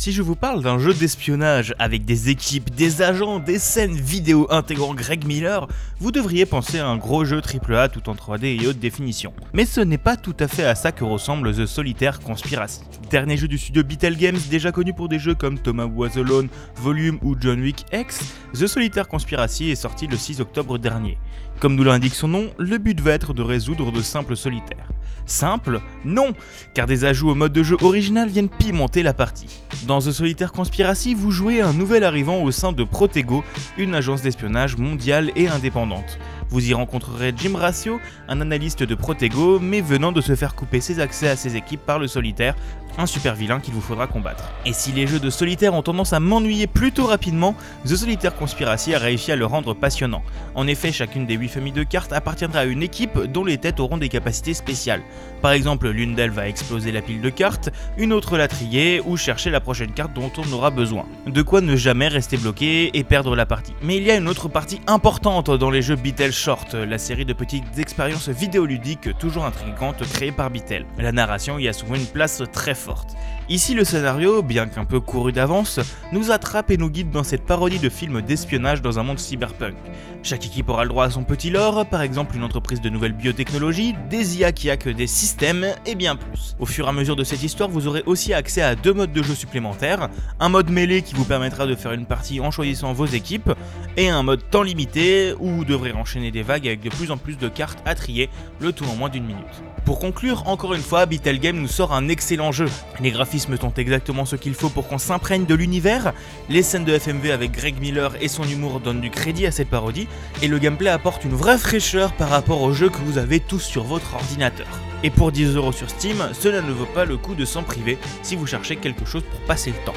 Si je vous parle d'un jeu d'espionnage avec des équipes, des agents, des scènes vidéo intégrant Greg Miller, vous devriez penser à un gros jeu AAA tout en 3D et haute définition. Mais ce n'est pas tout à fait à ça que ressemble The Solitaire Conspiracy. Dernier jeu du studio Beetle Games, déjà connu pour des jeux comme Thomas Was Alone, Volume ou John Wick X, The Solitaire Conspiracy est sorti le 6 octobre dernier. Comme nous l'indique son nom, le but va être de résoudre de simples solitaires. Simple Non, car des ajouts au mode de jeu original viennent pimenter la partie. Dans The Solitaire Conspiracy, vous jouez un nouvel arrivant au sein de Protego, une agence d'espionnage mondiale et indépendante. Vous y rencontrerez Jim Ratio, un analyste de Protego, mais venant de se faire couper ses accès à ses équipes par le solitaire, un super vilain qu'il vous faudra combattre. Et si les jeux de solitaire ont tendance à m'ennuyer plutôt rapidement, The Solitaire Conspiracy a réussi à le rendre passionnant. En effet, chacune des 8 familles de cartes appartiendra à une équipe dont les têtes auront des capacités spéciales. Par exemple, l'une d'elles va exploser la pile de cartes, une autre la trier ou chercher la prochaine carte dont on aura besoin. De quoi ne jamais rester bloqué et perdre la partie. Mais il y a une autre partie importante dans les jeux Beatle Short, la série de petites expériences vidéoludiques toujours intrigantes créées par Beatle. La narration y a souvent une place très forte. Ici, le scénario, bien qu'un peu couru d'avance, nous attrape et nous guide dans cette parodie de film d'espionnage dans un monde cyberpunk. Chaque équipe aura le droit à son petit lore, par exemple une entreprise de nouvelles biotechnologies, des IA qui hackent des systèmes et bien plus. Au fur et à mesure de cette histoire, vous aurez aussi accès à deux modes de jeu supplémentaires, un mode mêlée qui vous permettra de faire une partie en choisissant vos équipes, et un mode temps limité où vous devrez enchaîner des vagues avec de plus en plus de cartes à trier, le tout en moins d'une minute. Pour conclure, encore une fois, Beetle nous sort un excellent jeu. Les graphismes sont exactement ce qu'il faut pour qu'on s'imprègne de l'univers, les scènes de FMV avec Greg Miller et son humour donnent du crédit à cette parodie, et le gameplay apporte une vraie fraîcheur par rapport au jeu que vous avez tous sur votre ordinateur. Et pour 10€ sur Steam, cela ne vaut pas le coup de s'en priver si vous cherchez quelque chose pour passer le temps.